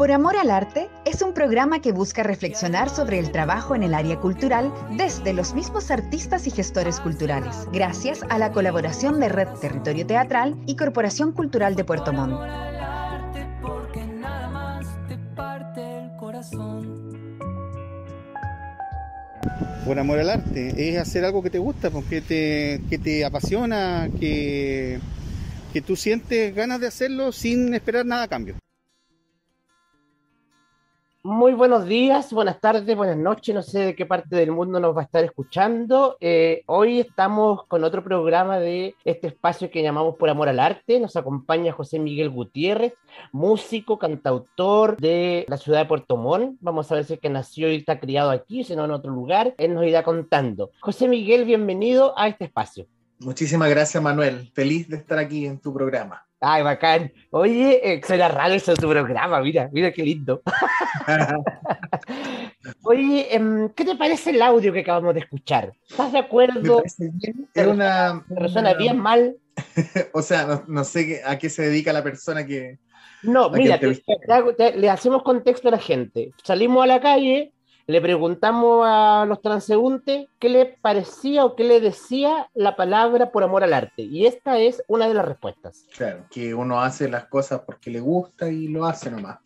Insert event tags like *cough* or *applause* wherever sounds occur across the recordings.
Por Amor al Arte es un programa que busca reflexionar sobre el trabajo en el área cultural desde los mismos artistas y gestores culturales, gracias a la colaboración de Red Territorio Teatral y Corporación Cultural de Puerto Montt. Por amor al arte, es hacer algo que te gusta, porque te, que te apasiona, que, que tú sientes ganas de hacerlo sin esperar nada a cambio. Muy buenos días, buenas tardes, buenas noches. No sé de qué parte del mundo nos va a estar escuchando. Eh, hoy estamos con otro programa de este espacio que llamamos Por Amor al Arte. Nos acompaña José Miguel Gutiérrez, músico, cantautor de la ciudad de Puerto Montt. Vamos a ver si es que nació y está criado aquí, si no en otro lugar. Él nos irá contando. José Miguel, bienvenido a este espacio. Muchísimas gracias, Manuel. Feliz de estar aquí en tu programa. Ay, bacán. Oye, eh, suena raro eso tu programa, mira, mira qué lindo. *laughs* Oye, em, ¿qué te parece el audio que acabamos de escuchar? ¿Estás de acuerdo? Es una... persona bien mal. *laughs* o sea, no, sé a qué se dedica la persona que... No, mira, le hacemos contexto a la gente. Salimos a la calle, le preguntamos a los transeúntes qué le parecía o qué le decía la palabra por amor al arte. Y esta es una de las respuestas. Claro, que uno hace las cosas porque le gusta y lo hace nomás.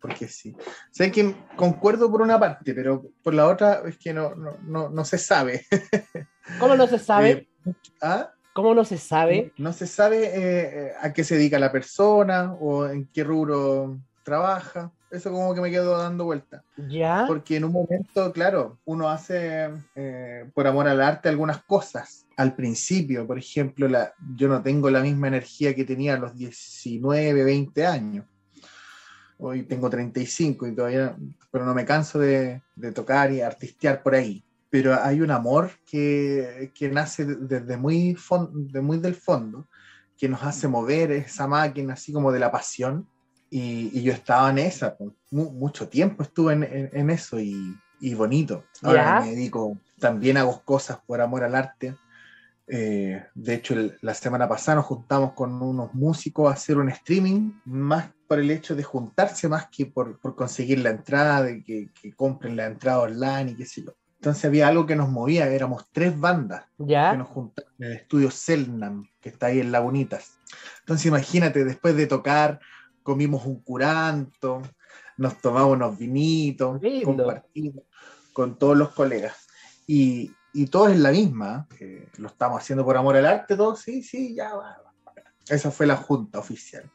Porque sí. Sé que concuerdo por una parte, pero por la otra es que no, no, no, se sabe. *laughs* ¿Cómo no se sabe? Eh, ¿ah? ¿Cómo no se sabe? No, se sabe eh, a qué se dedica la persona o en qué rubro trabaja. Eso como que me quedo dando vuelta. ¿Ya? Porque en un momento, claro, uno hace eh, por amor al arte algunas cosas. Al principio, por ejemplo, la, yo no tengo la misma energía que tenía a los 19, 20 años. Hoy tengo 35 y todavía, pero no me canso de, tocar y artistear por ahí. Pero hay un amor que, que nace desde muy, de muy del fondo, que nos hace mover esa máquina así como de la pasión y, yo estaba en esa, pues, mucho tiempo estuve en, eso y, bonito. Ahora me dedico, también hago cosas por amor al arte. Eh, de hecho, la semana pasada nos juntamos con unos músicos a hacer un streaming, más por el hecho de juntarse, más que por, conseguir la entrada, de que, compren la entrada online y qué sé yo. Entonces había algo que nos movía, éramos tres bandas ¿Ya? que nos juntamos en el estudio Selnam, que está ahí en Lagunitas. Entonces imagínate, después de tocar, comimos un curanto, nos tomamos unos vinitos, compartimos con todos los colegas. Y, y todos en la misma, lo estamos haciendo por amor al arte, todos, sí, sí, ya va. Esa fue la junta oficial.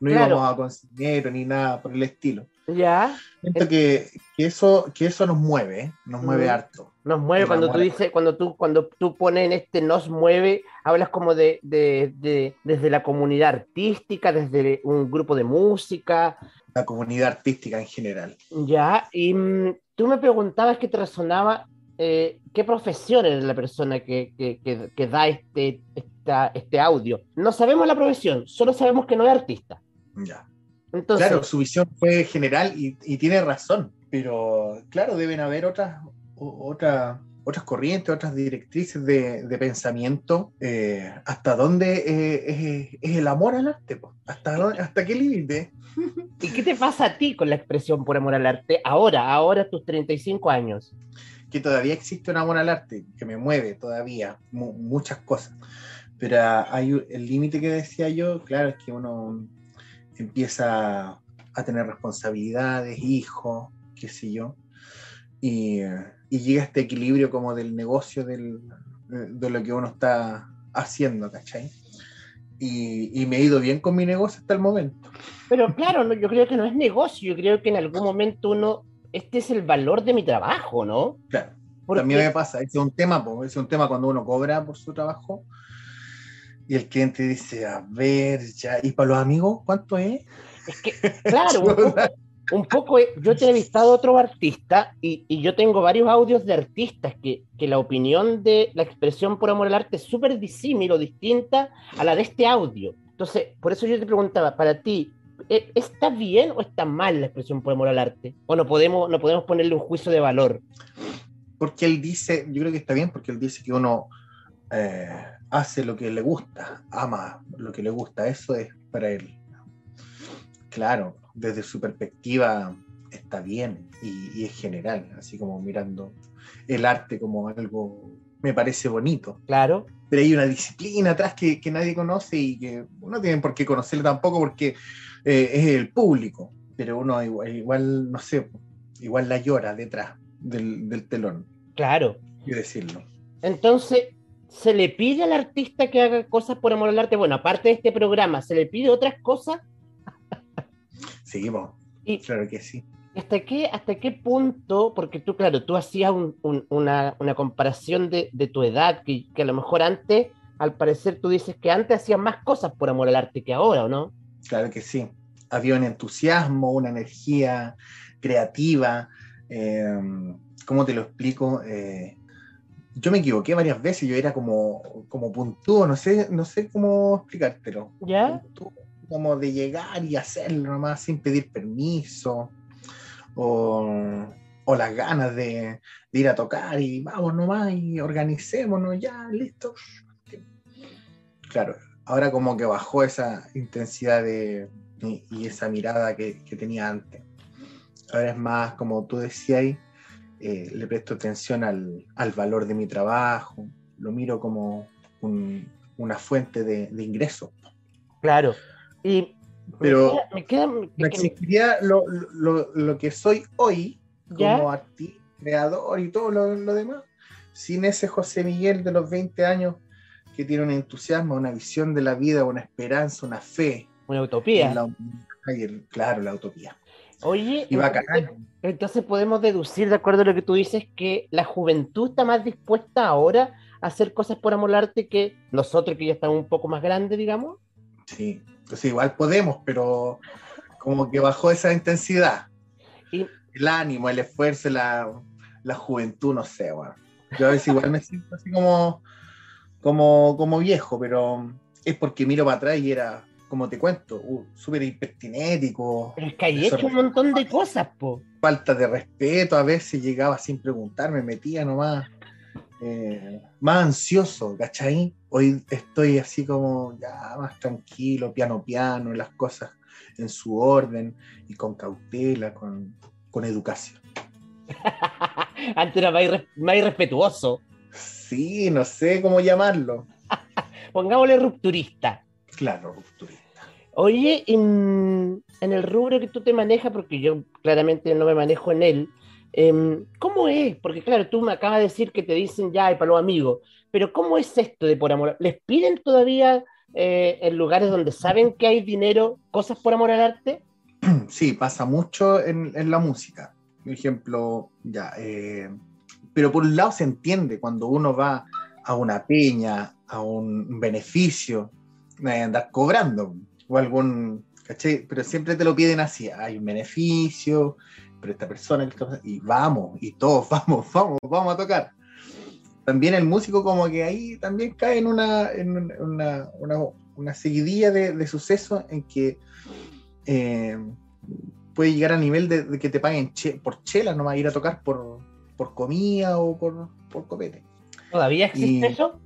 No íbamos a conseguir ni nada por el estilo. Ya. Siento que, que, eso, que eso nos mueve, ¿eh? nos mueve harto. Nos mueve cuando tú dices, cuando tú, cuando tú pones en este nos mueve, hablas como de, de, de, desde la comunidad artística, desde un grupo de música. La comunidad artística en general. Ya, y mm, tú me preguntabas que te resonaba eh, qué profesión es la persona que, que, que, da este, esta, este audio. No sabemos la profesión, solo sabemos que no es artista. Ya. Entonces, claro, su visión fue general y, y tiene razón, pero claro, deben haber otras, otra, otras corrientes, otras directrices de, pensamiento, eh, hasta dónde eh, es, el amor al arte, ¿Hasta, *laughs* hasta qué límite. ¿Y qué te pasa a ti con la expresión por amor al arte ahora, ahora tus 35 años? Que todavía existe un amor al arte, que me mueve todavía muchas cosas. Pero hay el límite que decía yo, claro, es que uno empieza a tener responsabilidades, hijos, qué sé yo, y, y llega este equilibrio como del negocio del, de lo que uno está haciendo, ¿cachai? Y, y, me he ido bien con mi negocio hasta el momento. Pero claro, yo creo que no es negocio, yo creo que en algún momento uno, este es el valor de mi trabajo, ¿no? Claro, también me pasa, es un tema, es un tema cuando uno cobra por su trabajo y el cliente dice, a ver, ya, ¿y para los amigos cuánto es? Es que, claro, *laughs* un poco, eh, yo he entrevistado otro artista y, yo tengo varios audios de artistas que, que, la opinión de la expresión por amor al arte es súper disímil o distinta a la de este audio. Entonces, por eso yo te preguntaba, para ti, ¿e, ¿está bien o está mal la expresión por amor al arte? ¿O no podemos, no podemos ponerle un juicio de valor? Porque él dice, yo creo que está bien porque él dice que uno eh, hace lo que le gusta, ama lo que le gusta, eso es para él. Claro, desde su perspectiva está bien y, es general, así como mirando el arte como algo, me parece bonito. Claro. Pero hay una disciplina atrás que, nadie conoce y que no tienen por qué conocerla tampoco porque eh, es el público, pero uno igual, no sé, igual la llora detrás del, telón. Claro. Y decirlo. Entonces, ¿se le pide al artista que haga cosas por amor al arte? Bueno, aparte de este programa, ¿se le pide otras cosas? Seguimos. claro que sí. ¿Hasta qué, ¿Hasta qué punto? Porque tú, claro, tú hacías una, comparación de, tu edad, que, a lo mejor antes, al parecer tú dices que antes hacías más cosas por amor al arte que ahora, ¿o no? Claro que sí. Había un entusiasmo, una energía creativa. Eh, ¿Cómo te lo explico? Eh, yo me equivoqué varias veces, yo era como, como puntúo, no sé, no sé cómo explicártelo. ¿Ya? Como de llegar y hacerlo nomás sin pedir permiso, o, o las ganas de, ir a tocar y vamos nomás y organicémonos ya, listo. Claro, ahora como que bajó esa intensidad de, y, esa mirada que, tenía antes. Ahora es más, como tú decías, eh, le presto atención al, valor de mi trabajo, lo miro como una fuente de, de ingresos. Claro, y pero me queda, me existiría lo, lo, lo, que soy hoy como artista, creador y todo lo, lo, demás, sin ese José Miguel de los 20 años que tiene un entusiasmo, una visión de la vida, una esperanza, una fe. Una utopía. claro, la utopía. Oye, entonces, entonces, podemos deducir, de acuerdo a lo que tú dices, que la juventud está más dispuesta ahora a hacer cosas por amor al arte que nosotros que ya estamos un poco más grandes, digamos. Sí, pues igual podemos, pero como que bajó esa intensidad. El ánimo, el esfuerzo, la, juventud, no sé, bueno. Yo a veces igual me siento así como, como, como viejo, pero es porque miro para atrás y era, como te cuento, uh, súper hipertinético. Pero es que hay hecho un montón de cosas, po. Falta de respeto, a veces llegaba sin preguntar, me metía nomás. Eh, más ansioso, ¿cachai? Hoy estoy así como ya más tranquilo, piano piano, las cosas en su orden y con cautela, con, educación. *laughs* Antes era más, irrespetuoso. Sí, no sé cómo llamarlo. *laughs* Pongámosle rupturista. Claro, rupturista. Oye, en, en, el rubro que tú te manejas, porque yo claramente no me manejo en él, Em, ¿Cómo es? Porque claro, tú me acabas de decir que te dicen ya, para los amigos, pero ¿cómo es esto de por amor? ¿Les piden todavía eh, en lugares donde saben que hay dinero cosas por amor al arte? *clears throat* Sí, pasa mucho en, la música. Por ejemplo, ya, eh, pero por un lado se entiende cuando uno va a una peña, a un beneficio, no hay andar cobrando o algún, ¿caché? Pero siempre te lo piden así, hay un beneficio, pero esta persona, y vamos, y todos *laughs* vamos, vamos, vamos a tocar. También el músico como que ahí también cae en una, en una, una, seguidilla de, sucesos en que eh, puede llegar a nivel de, que te paguen por chela, no va a ir a tocar por, por comida o por, por copete. ¿Todavía existe eso?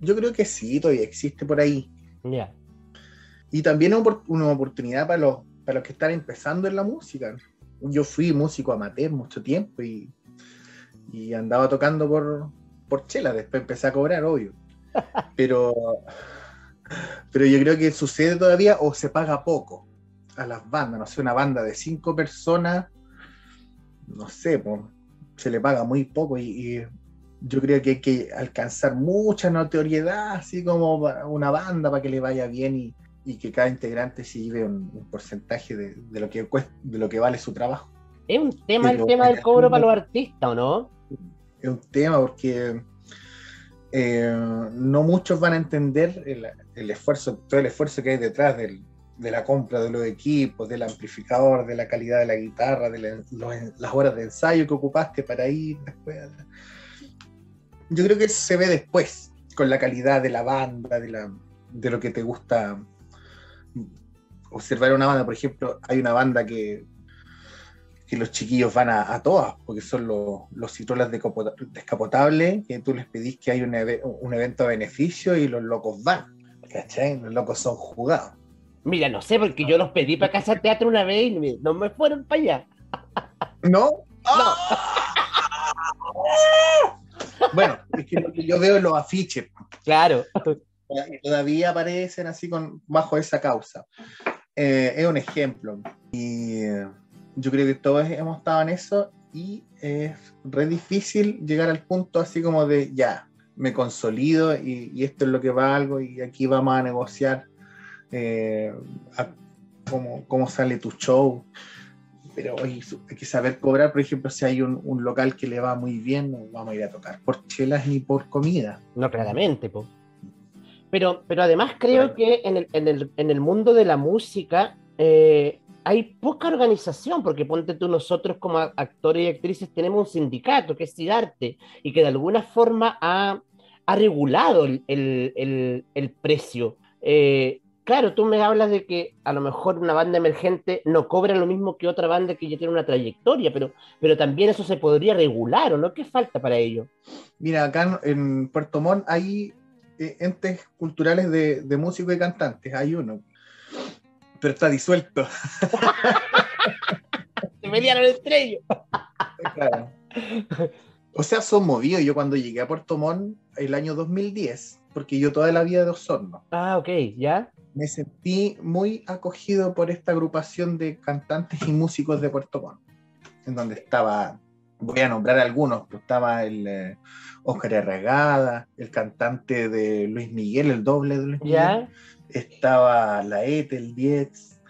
Yo creo que sí, todavía existe por ahí. Ya. Y también una oportunidad para los, para los que están empezando en la música. Yo fui músico amateur mucho tiempo y, y andaba tocando por, por chela, después empecé a cobrar, obvio. *laughs* Pero, pero yo creo que sucede todavía o se paga poco a las bandas, no sé, una banda de cinco personas, no sé, se le paga muy poco y, yo creo que hay que alcanzar mucha notoriedad, así como una banda para que le vaya bien y, y que cada integrante se lleve un, porcentaje de, lo que de lo que vale su trabajo. Es un tema el tema del cobro para los artistas, ¿o no? Es un tema porque eh, no muchos van a entender el, esfuerzo, todo el esfuerzo que hay detrás de la compra de los equipos, del amplificador, de la calidad de la guitarra, de las horas de ensayo que ocupaste para ir después. Yo creo que eso se ve después, con la calidad de la banda, de, la, de lo que te gusta observar una banda, por ejemplo, hay una banda que, que los chiquillos van a, todas, porque son los, los citrolas descapotables, que tú les pedís que hay un, evento a beneficio y los locos van, ¿cachai? Los locos son jugados. Mira, no sé, porque yo los pedí para casa teatro una vez y no me fueron para allá. ¿No? *laughs* bueno, es que lo que yo veo en los afiches. Claro. Todavía aparecen así con, bajo esa causa. Eh, es un ejemplo. Y eh, yo creo que todos hemos estado en eso y es re difícil llegar al punto así como de ya, me consolido y, esto es lo que va algo y aquí vamos a negociar eh, cómo, sale tu show. Pero hay que saber cobrar, por ejemplo, si hay un, local que le va muy bien, no vamos a ir a tocar por chelas ni por comida. No, claramente, Pero, pero además creo que en el, en, el, en el, mundo de la música eh, hay poca organización, porque ponte tú, nosotros como actores y actrices tenemos un sindicato que es CIDARTE y que de alguna forma ha, regulado el, precio. Eh, claro, tú me hablas de que a lo mejor una banda emergente no cobra lo mismo que otra banda que ya tiene una trayectoria, pero, pero también eso se podría regular, ¿o no? ¿Qué falta para ello? Mira, acá en Puerto Montt hay entes culturales de, de músicos y cantantes, hay uno pero está disuelto. *laughs* Se pelearon entre ellos. O sea, son movidos. Yo cuando llegué a Puerto Montt el año 2010, porque yo toda la vida de Osorno. Ah, ok, ¿ya? Me sentí muy acogido por esta agrupación de cantantes y músicos de Puerto Montt, en donde estaba, voy a nombrar algunos, estaba el Oscar eh, Arragada, el cantante de Luis Miguel, el doble de Luis Miguel. ¿Ya? estaba la ETE, el Diez.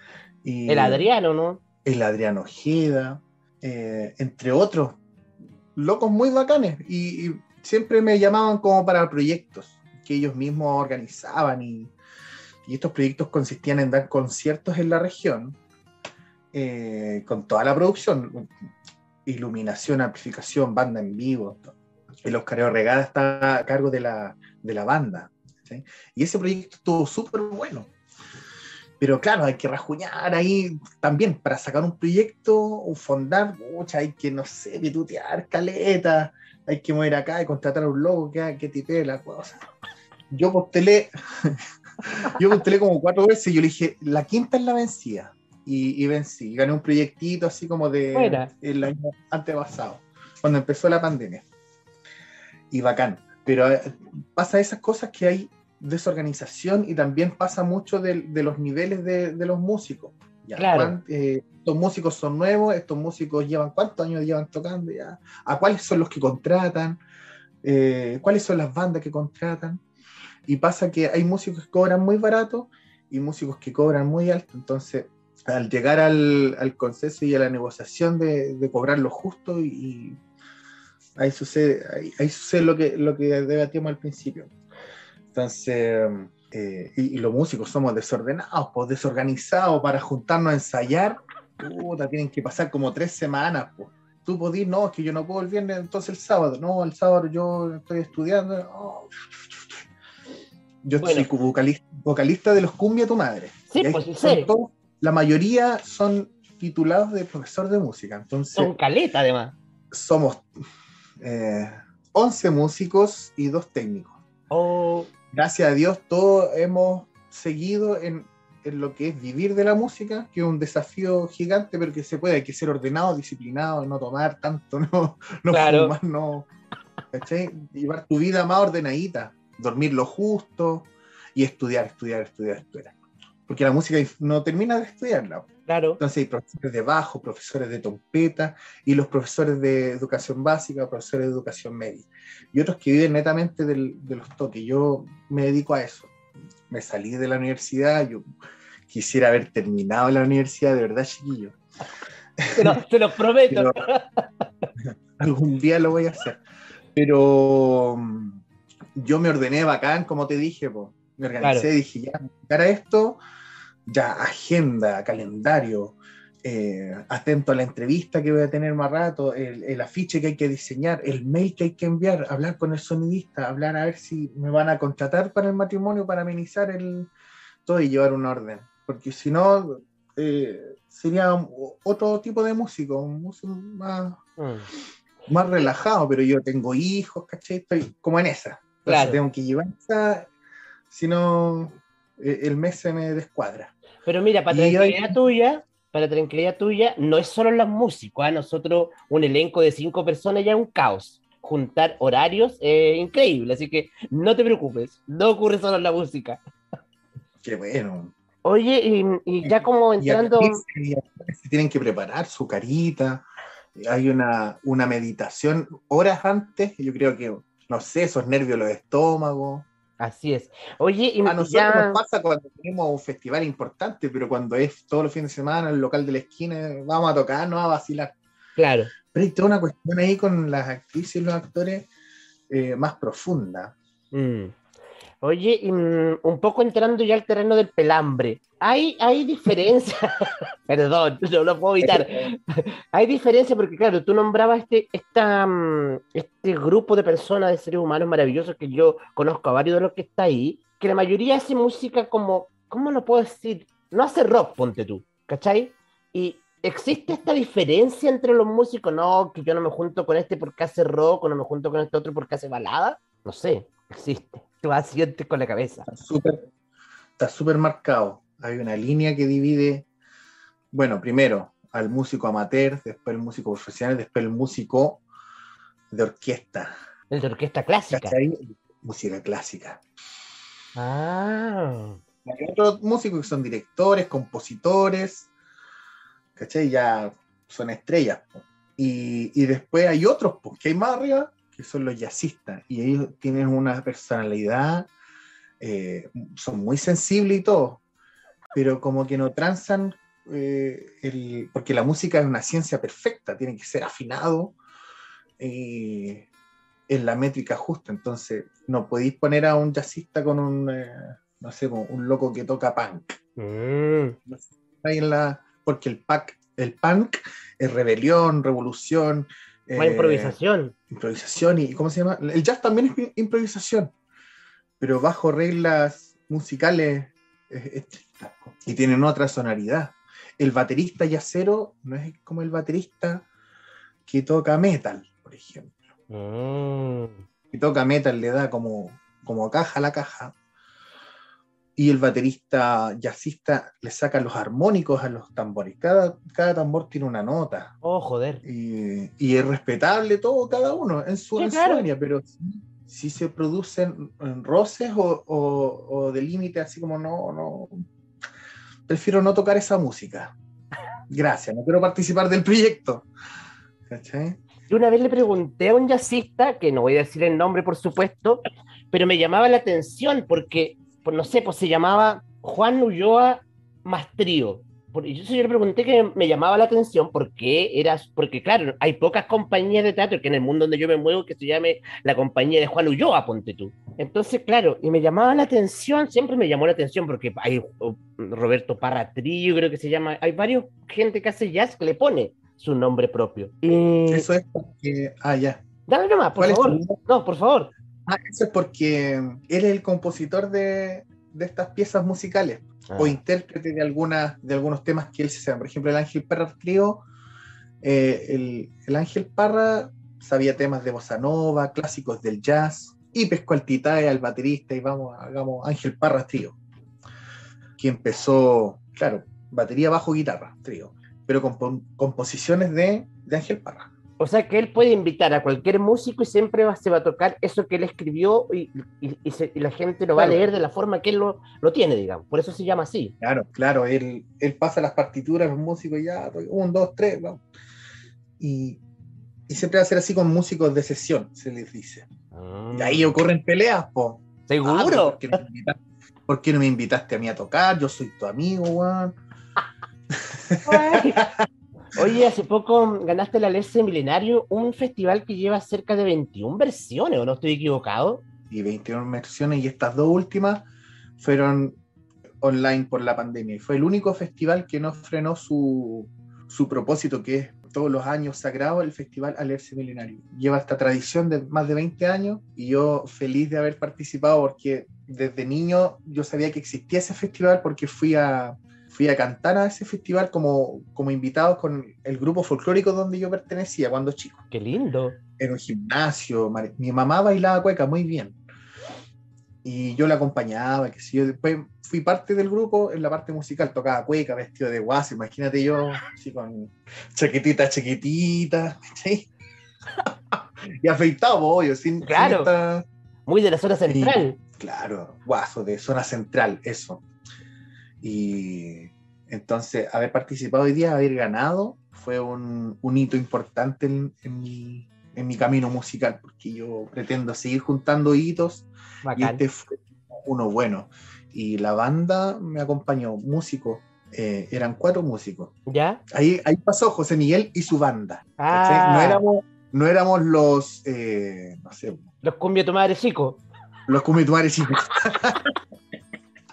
Y el Adriano, ¿no? El Adriano Ojeda, eh, entre otros. Locos muy bacanes. Y, siempre me llamaban como para proyectos que ellos mismos organizaban. Y, estos proyectos consistían en dar conciertos en la región eh, con toda la producción. Iluminación, amplificación, banda en vivo. El Oscar Regada está a cargo de la, de la banda. Y ese proyecto estuvo súper bueno. Pero claro, hay que rajuñar ahí también para sacar un proyecto, un fondar, mucha, hay que, no sé, pitutear, caleta, hay que mover acá y contratar a un logo que, que tipee la cosa. Yo postelé, *laughs* yo postelé como cuatro veces y yo le dije, la quinta es la vencida. Y, y vencí, gané un proyectito así como de el año antepasado, cuando empezó la pandemia. Y bacán. Pero eh, pasa esas cosas que hay desorganización y también pasa mucho de, los niveles de, los músicos. Claro. Eh, estos músicos son nuevos, estos músicos llevan cuántos años llevan tocando ya, a cuáles son los que contratan, eh, cuáles son las bandas que contratan. Y pasa que hay músicos que cobran muy barato y músicos que cobran muy alto. Entonces, al llegar al, al consenso y a la negociación de, cobrar lo justo, y, ahí sucede, ahí, sucede lo que, lo que debatíamos al principio. Entonces, eh, y, los músicos somos desordenados, pues desorganizados para juntarnos a ensayar. Puta, tienen que pasar como tres semanas. Pues. Tú podís, no, es que yo no puedo el viernes, entonces el sábado. No, el sábado yo estoy estudiando. Oh. Yo soy vocalista, vocalista, de los Cumbia Tu Madre. Sí, pues sí. La mayoría son titulados de profesor de música. Entonces, son caleta, además. Somos eh, 11 músicos y dos técnicos. Oh gracias a Dios, todos hemos seguido en, lo que es vivir de la música, que es un desafío gigante, pero que se puede, hay que ser ordenado, disciplinado, no tomar tanto, *laughs* no, no fumar, no. Llevar tu vida más ordenadita, dormir lo justo y estudiar, estudiar, estudiar, estudiar. Porque la música no termina de estudiarla. Claro. Entonces hay profesores de bajo, profesores de trompeta y los profesores de educación básica, profesores de educación media. Y otros que viven netamente de los toques. Yo me dedico a eso. Me salí de la universidad, yo quisiera haber terminado la universidad, de verdad, chiquillo. te lo prometo. *laughs* algún día lo voy a hacer. Pero mm, yo me ordené bacán, como te dije, me organicé, dije, ya, para esto, ya agenda, calendario, eh, atento a la entrevista que voy a tener más rato, el, afiche que hay que diseñar, el mail que hay que enviar, hablar con el sonidista, hablar a ver si me van a contratar para el matrimonio para amenizar el todo y llevar un orden. Porque si no, eh, sería otro tipo de músico, un músico más, mm. más relajado, pero yo tengo hijos, ¿cachai? Estoy como en esa. Tengo que llevar esa, si no, eh, el mes se me descuadra. Pero mira, para Y tranquilidad hoy- tuya, para tranquilidad tuya, no es solo los músicos, ¿ah? nosotros un elenco de cinco personas ya es un caos. Juntar horarios es increíble, así que no te preocupes, no ocurre solo en la música. Qué bueno. Oye, y, y ya como entrando, y se tienen que preparar su carita. Hay una, una meditación horas antes. Yo creo que, no sé, esos nervios, los estómagos. Así es. Oye, y A nosotros ya, nos pasa cuando tenemos un festival importante, pero cuando es todos los fines de semana en el local de la esquina, vamos a tocar, no a vacilar. claro, Pero hay toda una cuestión ahí con las actrices y los actores eh, más profunda. Mm. Oye, mm, un poco entrando ya al terreno del pelambre, hay, hay diferencia, *laughs* perdón, no lo puedo evitar, *laughs* hay diferencia porque claro, tú nombrabas este, esta, mm, este grupo de personas, de seres humanos maravillosos que yo conozco a varios de los que está ahí, que la mayoría hace música como, ¿cómo lo puedo decir? No hace rock, ponte tú, ¿cachai? Y existe esta diferencia entre los músicos, no, que yo no me junto con este porque hace rock o no me junto con este otro porque hace balada, no sé, existe. Tú asientes con la cabeza. Está súper está marcado. Hay una línea que divide, bueno, primero al músico amateur, después el músico profesional, después el músico de orquesta. El de orquesta clásica. ¿Cachai? Música clásica. Ah, Hay otros músicos que son directores, compositores, ¿cachai? Ya son estrellas. po. Y, y después hay otros, pues, que hay más arriba, que son los jazzistas. Y ellos tienen una personalidad, eh, son muy sensibles y todo, pero como que no transan, eh, el- porque la música es una ciencia perfecta, tiene que ser afinado eh, en la métrica justa. Entonces, no podéis poner a un jazzista con un, eh, no sé, un loco que toca punk. mm, Ahí en la, porque el, pack, el punk es rebelión, revolución. Más eh, improvisación. improvisación y ¿cómo se llama? El jazz también es improvisación, pero bajo reglas musicales estrictas y tienen otra sonoridad. El baterista jazzero no es como el baterista que toca metal, por ejemplo. Mm, Que toca metal le da como, como caja a la caja. Y el baterista jazzista le saca los armónicos a los tambores. Cada, cada tambor tiene una nota. Oh, joder. Y, y es respetable todo, cada uno, en su, Sí, en su área, pero si, se producen en roces o, o, o de límite, así como no, no, prefiero no tocar esa música. Gracias, no quiero participar del proyecto. ¿Cachai? Yo una vez le pregunté a un jazzista, que no voy a decir el nombre por supuesto, pero me llamaba la atención porque, pues no sé, pues se llamaba Juan Ulloa Mastrío. Y yo sí le pregunté que me llamaba la atención porque era, porque claro, hay pocas compañías de teatro que en el mundo donde yo me muevo que se llame la compañía de Juan Ulloa, ponte tú. Entonces, claro, y me llamaba la atención, siempre me llamó la atención porque hay oh, Roberto Parra Trillo, creo que se llama, hay varios gente que hace jazz que le pone su nombre propio. Y... Eso es porque. Ah, ya. Dale nomás, por ¿Cuál es tu favor. No, por favor. Ah, eso es porque él es el compositor de, de estas piezas musicales. Ah. o intérprete de, algunas, de algunos temas que él se sabe. Por ejemplo, el Ángel Parra Trío, eh, el, el Ángel Parra sabía temas de bossa nova, clásicos del jazz, y pescó al titae, al baterista, y vamos, hagamos Ángel Parra Trío, que empezó, claro, batería, bajo, guitarra, trío, pero con composiciones de, de Ángel Parra. O sea que él puede invitar a cualquier músico y siempre va- se va a tocar eso que él escribió y, y- y se- y la gente lo va a Claro. leer de la forma que él lo, lo tiene, digamos. Por eso se llama así. Claro, claro, él, él pasa las partituras, los músicos ya, un, dos, tres, vamos. Y, siempre va a ser así con músicos de sesión, se les dice. Y ahí ocurren peleas, po. Ah, ¿Seguro? ¿por qué, no me invitaste, por qué no me invitaste a mí a tocar? Yo soy tu amigo, weón. *laughs* Oye, hace poco ganaste la Alerce Milenario, un festival que lleva cerca de 21 versiones, ¿o no estoy equivocado? Y 21 versiones, y estas dos últimas fueron online por la pandemia. Y fue el único festival que no frenó su, su propósito, que es todos los años sagrado, el Festival Alerce Milenario. Lleva esta tradición de más de 20 años y yo feliz de haber participado porque desde niño yo sabía que existía ese festival porque fui a, fui a cantar a ese festival como, como invitado con el grupo folclórico donde yo pertenecía cuando chico. Qué lindo. Era un gimnasio, mi mamá bailaba cueca muy bien. y yo la acompañaba, que si yo después fui parte del grupo en la parte musical, tocaba cueca, vestido de guaso, imagínate yo, así con chaquetita chiquitita, ¿sí? *laughs* y afeitado, obvio, sin, Claro. sin esta- Muy de la zona central. Claro, guaso, de zona central, eso. Y entonces, haber participado hoy día, haber ganado, fue un, un hito importante en, en mi, en mi camino musical, porque yo pretendo seguir juntando hitos y este fue uno bueno. Y la banda me acompañó, músicos, eh, eran cuatro músicos. ¿Ya? Ahí, ahí pasó José Miguel y su banda. Ah. No, éramos, no éramos los, eh, no sé, los cumbia tu madre chico. los comituares chicos.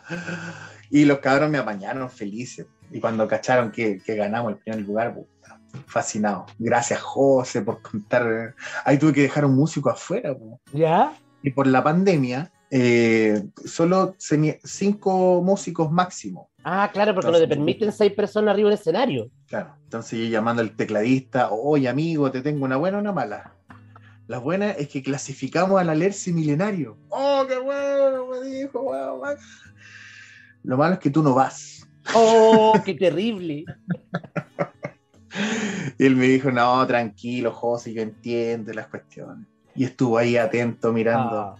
*laughs* y los cabros me apañaron felices. Y cuando cacharon que, que ganamos el primer lugar, puta, fascinado. Gracias, José, por contar. Ahí tuve que dejar un músico afuera. po. ¿Ya? Y por la pandemia, eh, solo cinco músicos máximo. Ah, claro, porque no te permiten seis personas arriba del escenario. Claro. Entonces yo llamando al tecladista, oye amigo, te tengo una buena o una mala. La buena es que clasificamos al alerce milenario. ¡Oh, qué bueno! Me dijo, wow, wow. Lo malo es que tú no vas. ¡Oh, qué terrible! *laughs* Y él me dijo, no, tranquilo, José, yo entiendo las cuestiones. Y estuvo ahí atento, mirando.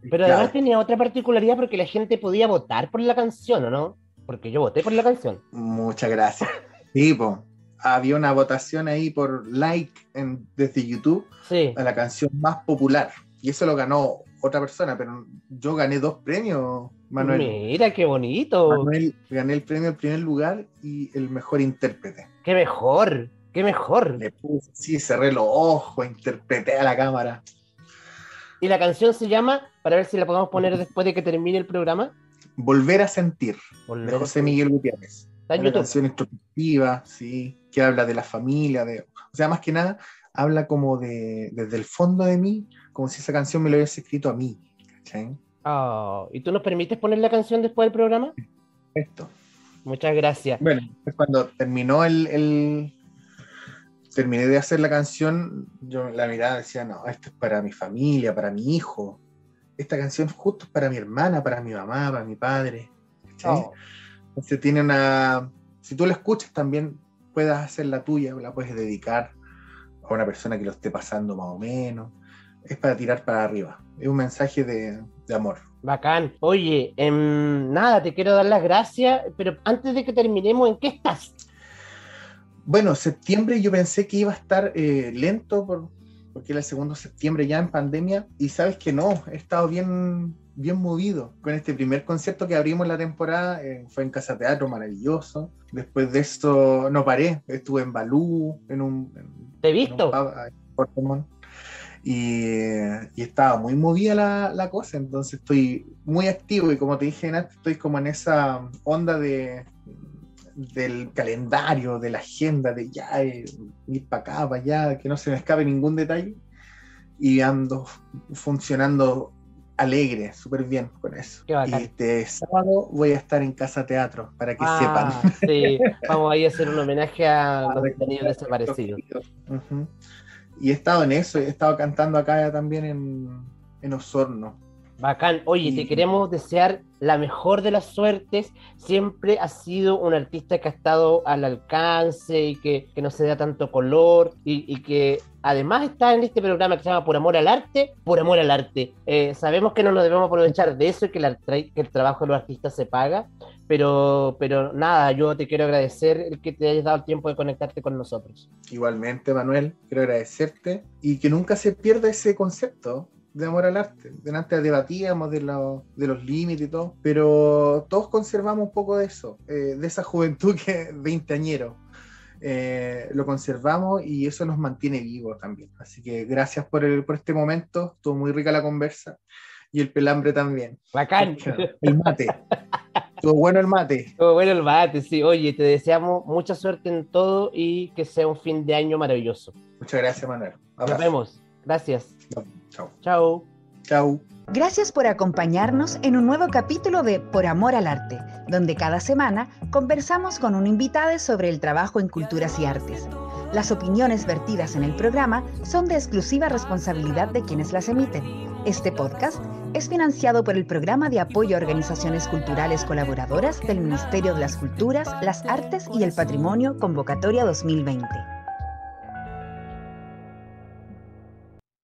Pero Claro, además tenía otra particularidad porque la gente podía votar por la canción, ¿o no? Porque yo voté por la canción. Muchas gracias. Sí, había una votación ahí por like en- desde YouTube Sí. a la canción más popular. Y eso lo ganó otra persona, pero yo gané dos premios, Manuel. Mira, qué bonito. Manuel gané el premio en primer lugar y el mejor intérprete. Qué mejor. Qué mejor. Le puse, sí, cerré los ojos, interpreté a la cámara. Y la canción se llama, para ver si la podemos poner después de que termine el programa. Volver a sentir, Volver de José. Miguel Gutiérrez. Está en Una YouTube. canción introspectiva, sí, que habla de la familia, de, o sea, más que nada, habla como de, desde el fondo de mí, como si esa canción me lo hubiese escrito a mí. ¿cachai? Oh, ¿Y tú nos permites poner la canción después del programa? Esto. Muchas gracias. Bueno, pues cuando terminó el, el- terminé de hacer la canción, yo la mirada decía, no, esto es para mi familia, para mi hijo. Esta canción justo es para mi hermana, para mi mamá, para mi padre. Oh, Entonces tiene una. Si tú la escuchas también, puedas hacer la tuya, la puedes dedicar a una persona que lo esté pasando más o menos. Es para tirar para arriba. Es un mensaje de, de amor. bacán. Oye, em, nada, te quiero dar las gracias, pero antes de que terminemos, ¿en qué estás? Bueno, septiembre yo pensé que iba a estar eh, lento por- porque era el segundo septiembre ya en pandemia y sabes que no, he estado bien, bien movido con este primer concierto que abrimos la temporada, eh, fue en Casa Teatro, maravilloso. Después de eso no paré, estuve en Balú, en un, en- Te he en un visto. pub en Montt. Y, y estaba muy movida la, la cosa, entonces estoy muy activo y como te dije antes, estoy como en esa onda de del calendario, de la agenda, de ya eh, ir para acá, para allá, que no se me escape ningún detalle. Y ando funcionando alegre, súper bien con eso. Y este sábado voy a estar en Casa Teatro, para que Ah, sepan. sí, vamos ahí a hacer un homenaje a *laughs* los detenidos desaparecidos. Ujú. Y he estado en eso, he estado cantando acá también en, en Osorno. Bacán. Oye, Y- te queremos desear la mejor de las suertes. Siempre has sido un artista que ha estado al alcance y que, que no se da tanto color y, que además está en este programa que se llama Por Amor al Arte, por amor al arte. Eh, sabemos que no nos debemos aprovechar de eso y que el trabajo de los artistas se paga, pero, pero nada, yo te quiero agradecer el que te hayas dado el tiempo de conectarte con nosotros. Igualmente, Manuel, quiero agradecerte y que nunca se pierda ese concepto de amor al arte. Delante debatíamos de, lo- de los límites y todo, pero todos conservamos un poco de eso, eh, de esa juventud que veinteañero. Eh, lo conservamos y eso nos mantiene vivos también. Así que gracias por, el, por este momento, estuvo muy rica la conversa y el pelambre también. Bacán. *laughs* El mate. Estuvo bueno el mate. Estuvo bueno el bate, sí. Oye, te deseamos mucha suerte en todo y que sea un fin de año maravilloso. Muchas gracias, Manuel. Nos Abrazo. vemos. Gracias. Chao. Chao. Chao. Gracias por acompañarnos en un nuevo capítulo de Por Amor al Arte, donde cada semana conversamos con un invitado sobre el trabajo en culturas y artes. Las opiniones vertidas en el programa son de exclusiva responsabilidad de quienes las emiten. Este podcast es financiado por el Programa de Apoyo a Organizaciones Culturales Colaboradoras del Ministerio de las Culturas, las Artes y el Patrimonio Convocatoria 2020.